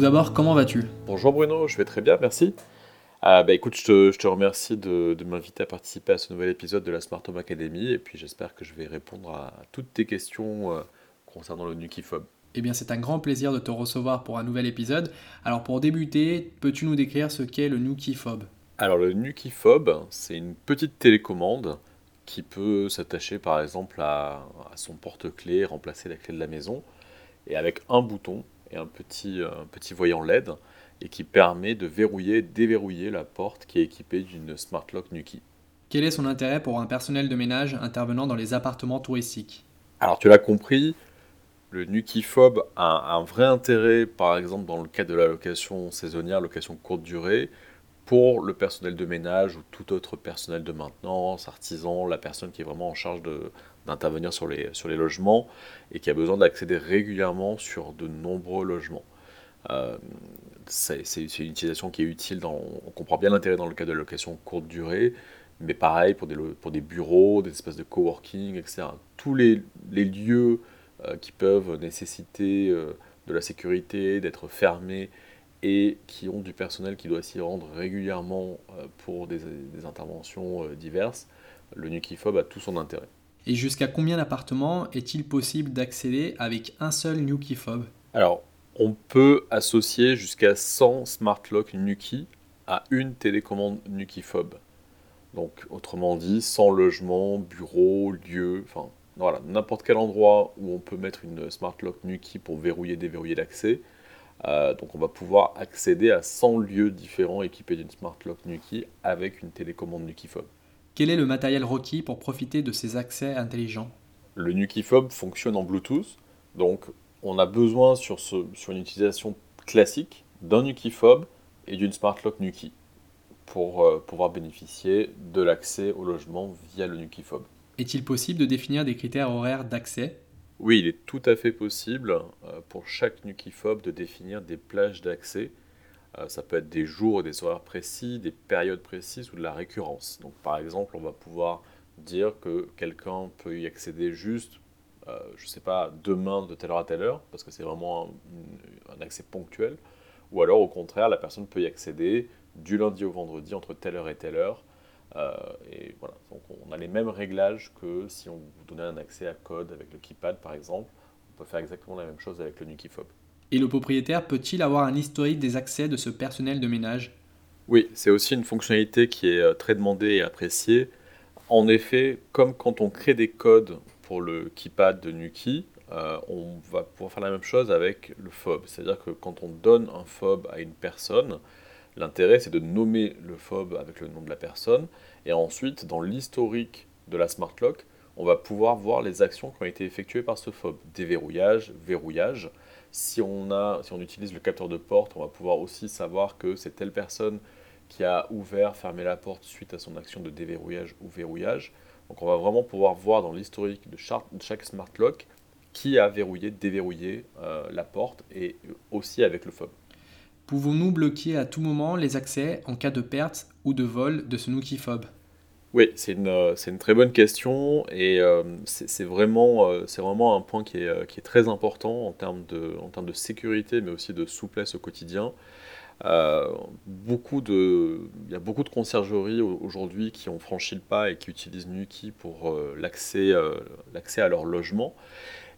Tout d'abord, comment vas-tu? Bonjour Bruno, je vais très bien, merci. Ah, bah écoute, je te, remercie de, m'inviter à participer à ce nouvel épisode de la Smart Home Academy et puis j'espère que je vais répondre à toutes tes questions euh, concernant le Nukifob. Eh bien, c'est un grand plaisir de te recevoir pour un nouvel épisode. Alors, pour débuter, peux-tu nous décrire ce qu'est le Nukifob? Alors, le Nukifob, c'est une petite télécommande qui peut s'attacher par exemple à, son porte-clés, remplacer la clé de la maison, et avec un bouton et un petit, un petit voyant LED, et qui permet de verrouiller et déverrouiller la porte qui est équipée d'une Smart Lock Nuki. Quel est son intérêt pour un personnel de ménage intervenant dans les appartements touristiques? Alors tu l'as compris, le Nukifob a un vrai intérêt, par exemple dans le cas de la location saisonnière, location courte durée, pour le personnel de ménage ou tout autre personnel de maintenance, artisan, la personne qui est vraiment en charge d'intervenir sur les, sur les logements et qui a besoin d'accéder régulièrement sur de nombreux logements. Euh, c'est une utilisation qui est utile, dans, on comprend bien l'intérêt dans le cas de la location courte durée, mais pareil pour des, pour des bureaux, des espaces de coworking, etc. Tous les, les lieux euh, qui peuvent nécessiter euh, de la sécurité, d'être fermés et qui ont du personnel qui doit s'y rendre régulièrement pour des, interventions euh, diverses, le Nukifob a tout son intérêt. Et jusqu'à combien d'appartements est-il possible d'accéder avec un seul Nukifob Alors, on peut associer jusqu'à 100 Smart Lock Nuki à une télécommande Nukifob. Donc, autrement dit, 100 logements, bureaux, lieux, enfin, voilà, n'importe quel endroit où on peut mettre une Smart Lock Nuki pour verrouiller, déverrouiller l'accès, euh, donc on va pouvoir accéder à 100 lieux différents équipés d'une Smart Lock Nuki avec une télécommande Nukifob. Quel est le matériel requis pour profiter de ces accès intelligents Le Nukifob fonctionne en Bluetooth, donc on a besoin sur, ce, sur une utilisation classique d'un Nukifob et d'une Smart Lock Nuki pour euh, pouvoir bénéficier de l'accès au logement via le Nukifob. Est-il possible de définir des critères horaires d'accès oui, il est tout à fait possible euh, pour chaque Nukifob de définir des plages d'accès. Euh, ça peut être des jours des horaires précis, des périodes précises ou de la récurrence. Donc par exemple, on va pouvoir dire que quelqu'un peut y accéder juste, euh, je ne sais pas, demain de telle heure à telle heure, parce que c'est vraiment un, accès ponctuel. Ou alors au contraire, la personne peut y accéder du lundi au vendredi entre telle heure et telle heure. Euh, et voilà, donc on a les mêmes réglages que si on vous donnait un accès à code avec le keypad par exemple. On peut faire exactement la même chose avec le Nukifob. Et le propriétaire peut-il avoir un historique des accès de ce personnel de ménage? Oui, c'est aussi une fonctionnalité qui est euh, très demandée et appréciée. En effet, comme quand on crée des codes pour le keypad de Nuki, euh, on va pouvoir faire la même chose avec le fob. C'est-à-dire que quand on donne un fob à une personne, L'intérêt, c'est de nommer le fob avec le nom de la personne, et ensuite, dans l'historique de la smart lock, on va pouvoir voir les actions qui ont été effectuées par ce fob. Déverrouillage, verrouillage. Si on, utilise le capteur de porte, on va pouvoir aussi savoir que c'est telle personne qui a ouvert, fermé la porte suite à son action de déverrouillage ou verrouillage. Donc on va vraiment pouvoir voir dans l'historique de chaque smart lock qui a verrouillé, déverrouillé euh, la porte et aussi avec le fob. Pouvons-nous bloquer à tout moment les accès en cas de perte ou de vol de ce Nukifob Oui, c'est une, euh, une, très bonne question et euh, c'est vraiment, euh, vraiment un point qui est, qui est, très important en termes, de, en termes de sécurité mais aussi de souplesse au quotidien. il y a beaucoup de conciergeries aujourd'hui qui ont franchi le pas et qui utilisent Nuki pour l'accès à leur logement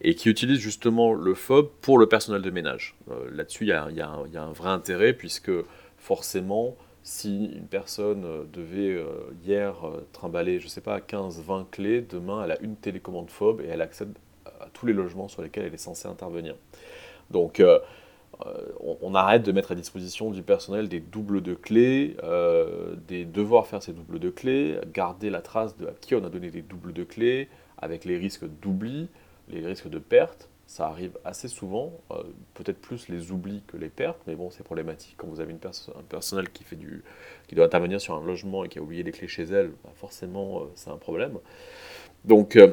et qui utilise justement le FOB pour le personnel de ménage. Là-dessus, il y, a un vrai intérêt puisque forcément, si une personne euh, devait euh, hier trimballer, je ne sais pas, 15-20 clés, demain elle a une télécommande FOB et elle accède à tous les logements sur lesquels elle est censée intervenir. Donc on, arrête de mettre à disposition du personnel des doubles de clés, des devoirs faire ces doubles de clés, garder la trace de à qui on a donné des doubles de clés, avec les risques d'oubli les risques de perte, ça arrive assez souvent, euh, peut-être plus les oublis que les pertes, mais bon, c'est problématique. Quand vous avez une un personnel qui, fait du, qui doit intervenir sur un logement et qui a oublié les clés chez elle, bah, forcément, euh, c'est un problème. Donc, euh,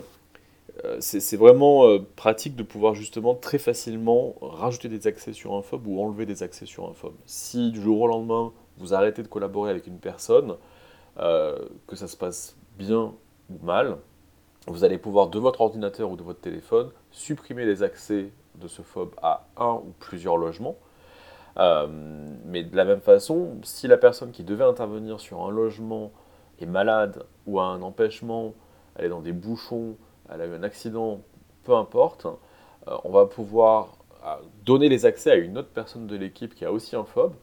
c'est vraiment pratique de pouvoir justement très facilement rajouter des accès sur un FOB ou enlever des accès sur un FOB. Si du jour au lendemain, vous arrêtez de collaborer avec une personne, que ça se passe bien ou mal, vous allez pouvoir de votre ordinateur ou de votre téléphone supprimer les accès de ce FOB à un ou plusieurs logements. Euh, mais de la même façon, si la personne qui devait intervenir sur un logement est malade ou a un empêchement, elle est dans des bouchons, elle a eu un accident, peu importe, euh, on va pouvoir euh, donner les accès à une autre personne de l'équipe qui a aussi un FOB.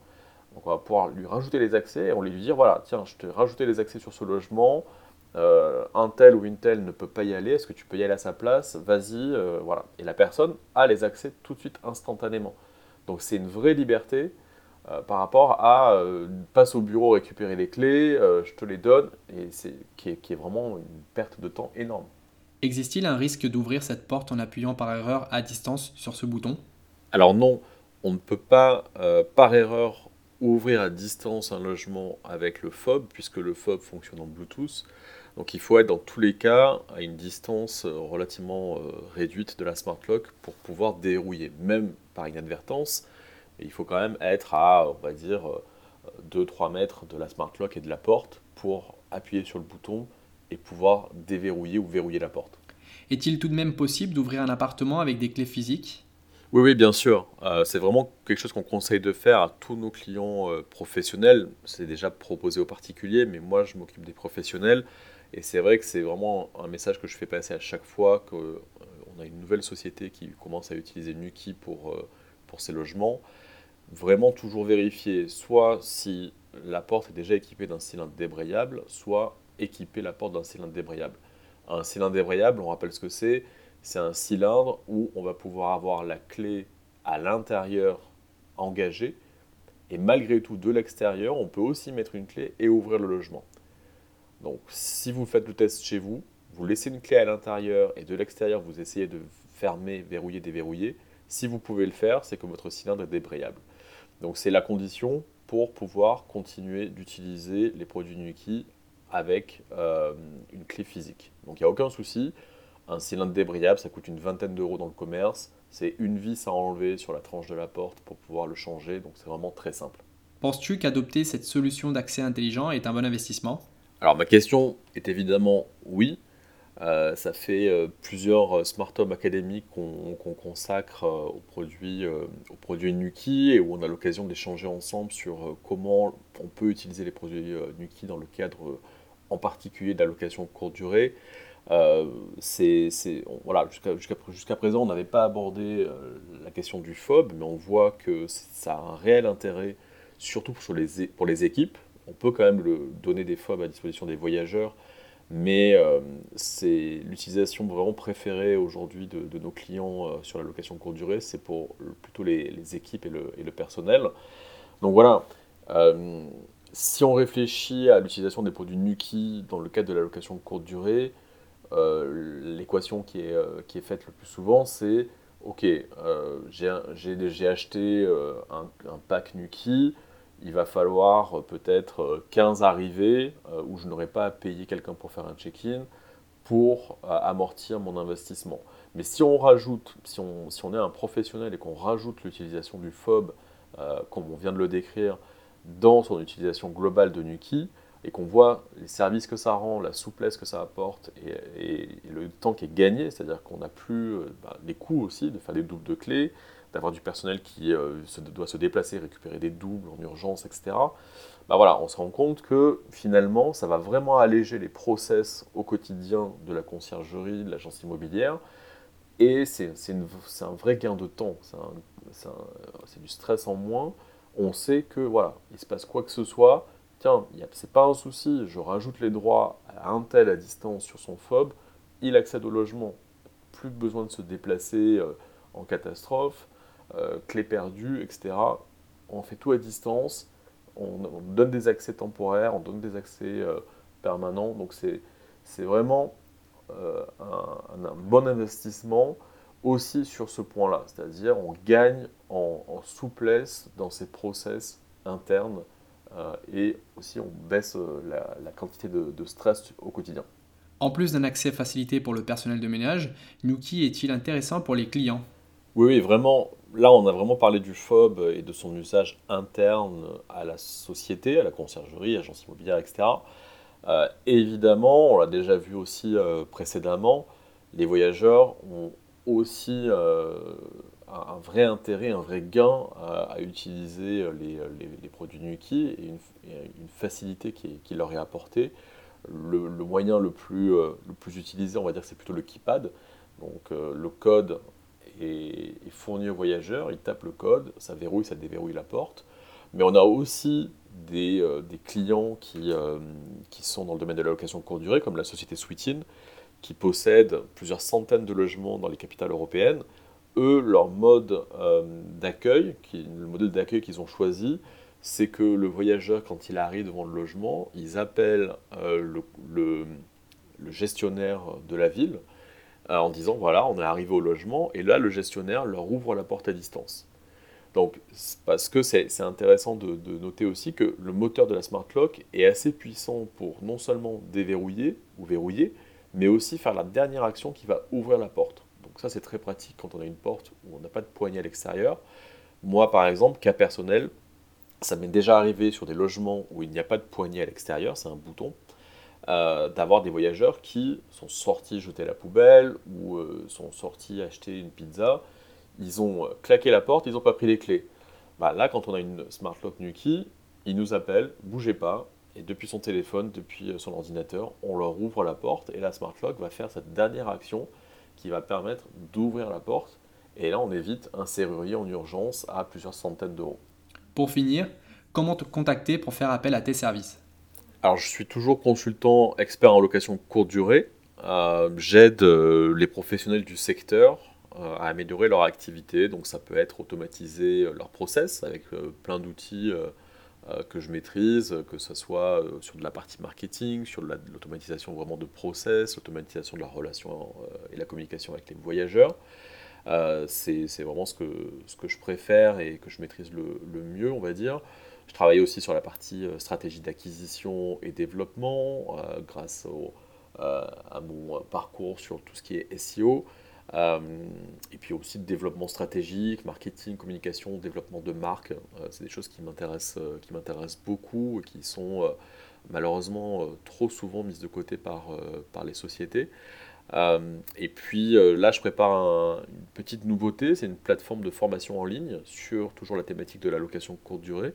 Donc on va pouvoir lui rajouter les accès et on lui dire voilà, tiens, je t'ai rajouté les accès sur ce logement, un tel ou une telle ne peut pas y aller, est-ce que tu peux y aller à sa place? Vas-y, voilà. Et la personne a les accès tout de suite instantanément. Donc c'est une vraie liberté euh, par rapport à euh, passe au bureau récupérer les clés, euh, je te les donne, et c'est qui est, vraiment une perte de temps énorme. Existe-t-il un risque d'ouvrir cette porte en appuyant par erreur à distance sur ce bouton? Alors non, on ne peut pas par erreur ouvrir à distance un logement avec le FOB, puisque le FOB fonctionne en Bluetooth. Donc il faut être dans tous les cas à une distance relativement réduite de la smart lock pour pouvoir dérouiller, même par inadvertance. il faut quand même être à, on va dire, 2-3 mètres de la smart lock et de la porte pour appuyer sur le bouton et pouvoir déverrouiller ou verrouiller la porte. Est-il tout de même possible d'ouvrir un appartement avec des clés physiques? Oui, oui, bien sûr. Euh, c'est vraiment quelque chose qu'on conseille de faire à tous nos clients euh, professionnels. C'est déjà proposé aux particuliers, mais moi, je m'occupe des professionnels. Et c'est vrai que c'est vraiment un message que je fais passer à chaque fois que on a une nouvelle société qui commence à utiliser Nuki pour, euh, pour ses logements, vraiment toujours vérifier soit si la porte est déjà équipée d'un cylindre débrayable, soit équiper la porte d'un cylindre débrayable. Un cylindre débrayable, on rappelle ce que c'est, c'est un cylindre où on va pouvoir avoir la clé à l'intérieur engagée, et malgré tout de l'extérieur, on peut aussi mettre une clé et ouvrir le logement. Donc si vous faites le test chez vous, vous laissez une clé à l'intérieur et de l'extérieur, vous essayez de fermer, verrouiller, déverrouiller. Si vous pouvez le faire, c'est que votre cylindre est débrayable. Donc c'est la condition pour pouvoir continuer d'utiliser les produits Nuki avec euh, une clé physique. Donc il n'y a aucun souci. Un cylindre débrayable, ça coûte une vingtaine d'euros dans le commerce. C'est une vis à enlever sur la tranche de la porte pour pouvoir le changer. Donc c'est vraiment très simple. Penses-tu qu'adopter cette solution d'accès intelligent est un bon investissement? Alors ma question est évidemment oui. Euh, ça fait euh, plusieurs euh, Smart Home académiques qu'on consacre aux, produits, aux Nuki et où on a l'occasion d'échanger ensemble sur comment on peut utiliser les produits Nuki dans le cadre en particulier de la location courte durée. voilà, jusqu'à présent, on n'avait pas abordé la question du FOB, mais on voit que ça a un réel intérêt, surtout pour les équipes. On peut quand même le, donner des FOB à disposition des voyageurs mais euh, c'est l'utilisation vraiment préférée aujourd'hui de, nos clients euh, sur la location courte durée, c'est pour plutôt les, équipes et le, personnel. Donc voilà, euh, si on réfléchit à l'utilisation des produits Nuki dans le cadre de la location courte durée, l'équation qui est, qui est faite le plus souvent, c'est ok, j'ai acheté un, un, pack Nuki, il va falloir euh, peut-être 15 euh, arrivées euh, où je n'aurai pas à payer quelqu'un pour faire un check-in pour amortir mon investissement. Mais si on rajoute, si on, si est un professionnel et qu'on rajoute l'utilisation du FOB, comme on vient de le décrire, dans son utilisation globale de Nuki, et qu'on voit les services que ça rend, la souplesse que ça apporte et, le temps qui est gagné, c'est-à-dire qu'on n'a plus bah, les coûts aussi de faire des doubles de clés, d'avoir du personnel qui euh, doit se déplacer, récupérer des doubles en urgence, etc. Bah voilà, on se rend compte que finalement, ça va vraiment alléger les process au quotidien de la conciergerie, de l'agence immobilière, et c'est un vrai gain de temps, c'est du stress en moins. On sait que voilà, il se passe quoi que ce soit, tiens, c'est pas un souci, je rajoute les droits à un tel à distance sur son FOB, il accède au logement, plus besoin de se déplacer euh, en catastrophe, euh, clés perdues, etc. On fait tout à distance, on, donne des accès temporaires, on donne des accès euh, permanents, donc c'est vraiment euh, un, bon investissement aussi sur ce point-là, c'est-à-dire on gagne en, souplesse dans ces process internes et aussi on baisse la, quantité de, de, stress au quotidien. En plus d'un accès facilité pour le personnel de ménage, Nuki est-il intéressant pour les clients? Oui, oui, vraiment, là, on a vraiment parlé du FOB et de son usage interne à la société, à la conciergerie, agence immobilière, etc. Euh, évidemment, on l'a déjà vu aussi euh, précédemment, les voyageurs ont aussi euh, un vrai intérêt, un vrai gain à, utiliser les, produits Nuki et une, facilité qui, leur est apportée. Le, moyen le plus, le plus utilisé, on va dire, c'est plutôt le keypad. Donc le code est, fourni au voyageur, il tape le code, ça verrouille, ça déverrouille la porte. Mais on a aussi des, des clients qui, qui sont dans le domaine de la location courte durée, comme la société Sweetin, qui possèdent plusieurs centaines de logements dans les capitales européennes. Eux, leur mode d'accueil, le modèle d'accueil qu'ils ont choisi, c'est que le voyageur, quand il arrive devant le logement, ils appellent le, gestionnaire de la ville, euh, en disant voilà, on est arrivé au logement, et là le gestionnaire leur ouvre la porte à distance. Donc, parce que c'est intéressant de, noter aussi que le moteur de la Smart Lock est assez puissant pour non seulement déverrouiller ou verrouiller, mais aussi faire la dernière action qui va ouvrir la porte. Donc ça, c'est très pratique quand on a une porte où on n'a pas de poignée à l'extérieur. Moi, par exemple, cas personnel, ça m'est déjà arrivé sur des logements où il n'y a pas de poignée à l'extérieur, c'est un bouton. Euh, d'avoir des voyageurs qui sont sortis jeter la poubelle ou euh, sont sortis acheter une pizza. Ils ont euh, claqué la porte, ils n'ont pas pris les clés. Bah, là, quand on a une Smart Lock Nuki, ils nous appellent, bougez pas, et depuis son téléphone, depuis son ordinateur, on leur ouvre la porte et la Smart Lock va faire cette dernière action qui va permettre d'ouvrir la porte. Et là, on évite un serrurier en urgence à plusieurs centaines d'euros. Pour finir, comment te contacter pour faire appel à tes services? Alors, je suis toujours consultant expert en location courte durée. Euh, j'aide euh, les professionnels du secteur euh, à améliorer leur activité. Donc, ça peut être automatiser leur process avec plein d'outils que je maîtrise, que ce soit sur de la partie marketing, sur l'automatisation vraiment de process, l'automatisation de la relation et la communication avec les voyageurs. C'est vraiment ce que, ce que je préfère et que je maîtrise le, le mieux, on va dire. Je travaille aussi sur la partie euh, stratégie d'acquisition et développement euh, grâce euh, à mon parcours sur tout ce qui est SEO. et puis aussi de développement stratégique, marketing, communication, développement de marque. c'est des choses qui m'intéressent, qui m'intéressent beaucoup et qui sont malheureusement trop souvent mises de côté par, par les sociétés. et puis là, je prépare une petite nouveauté, c'est une plateforme de formation en ligne sur toujours la thématique de la location courte durée.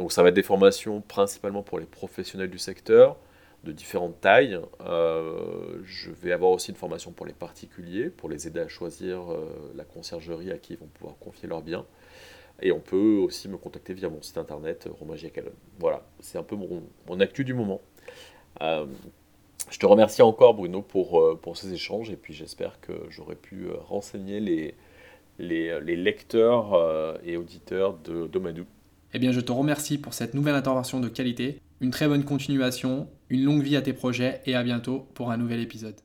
Donc ça va être des formations principalement pour les professionnels du secteur, de différentes tailles. Euh, je vais avoir aussi une formation pour les particuliers, pour les aider à choisir euh, la conciergerie à qui ils vont pouvoir confier leurs biens. Et on peut aussi me contacter via mon site internet euh, Romagie Voilà, c'est un peu mon, actu du moment. je te remercie encore Bruno pour, pour ces échanges et puis j'espère que j'aurai pu renseigner les, les, les lecteurs et auditeurs de Domadou eh bien, je te remercie pour cette nouvelle intervention de qualité. Une très bonne continuation, une longue vie à tes projets et à bientôt pour un nouvel épisode.